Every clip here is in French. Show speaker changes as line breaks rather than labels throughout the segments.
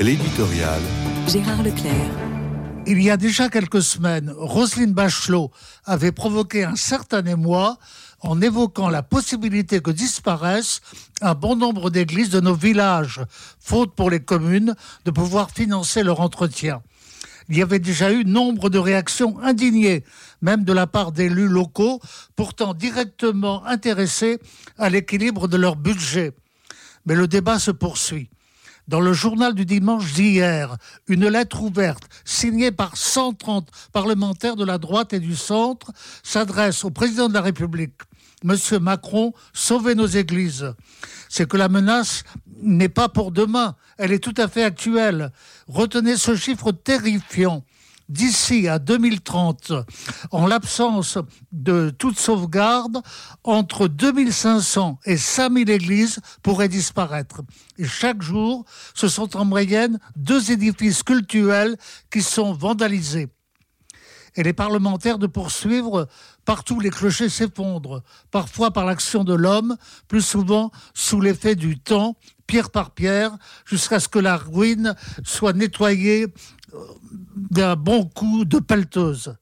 L'éditorial.
Gérard Leclerc.
Il y a déjà quelques semaines, Roselyne Bachelot avait provoqué un certain émoi en évoquant la possibilité que disparaissent un bon nombre d'églises de nos villages, faute pour les communes de pouvoir financer leur entretien. Il y avait déjà eu nombre de réactions indignées, même de la part d'élus locaux, pourtant directement intéressés à l'équilibre de leur budget. Mais le débat se poursuit. Dans le journal du dimanche d'hier, une lettre ouverte signée par 130 parlementaires de la droite et du centre s'adresse au président de la République. Monsieur Macron, sauvez nos églises. C'est que la menace n'est pas pour demain, elle est tout à fait actuelle. Retenez ce chiffre terrifiant d'ici à 2030, en l'absence de toute sauvegarde, entre 2500 et 5000 églises pourraient disparaître. Et chaque jour, ce sont en moyenne deux édifices cultuels qui sont vandalisés. Et les parlementaires de poursuivre partout les clochers s'effondrent, parfois par l'action de l'homme, plus souvent sous l'effet du temps, pierre par pierre, jusqu'à ce que la ruine soit nettoyée d'un bon coup de pelleteuse.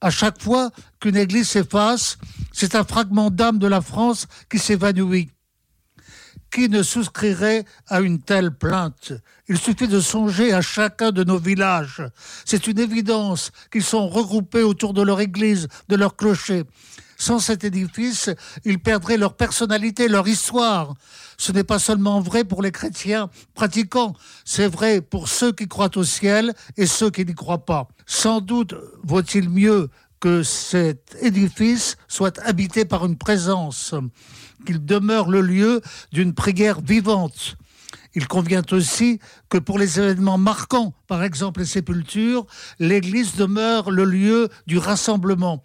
À chaque fois qu'une église s'efface, c'est un fragment d'âme de la France qui s'évanouit. Qui ne souscrirait à une telle plainte Il suffit de songer à chacun de nos villages. C'est une évidence qu'ils sont regroupés autour de leur église, de leur clocher. Sans cet édifice, ils perdraient leur personnalité, leur histoire. Ce n'est pas seulement vrai pour les chrétiens pratiquants, c'est vrai pour ceux qui croient au ciel et ceux qui n'y croient pas. Sans doute vaut-il mieux que cet édifice soit habité par une présence, qu'il demeure le lieu d'une prière vivante. Il convient aussi que pour les événements marquants, par exemple les sépultures, l'Église demeure le lieu du rassemblement.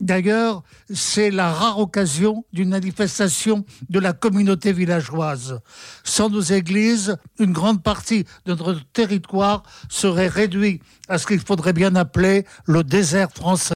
D'ailleurs, c'est la rare occasion d'une manifestation de la communauté villageoise. Sans nos églises, une grande partie de notre territoire serait réduite à ce qu'il faudrait bien appeler le désert français.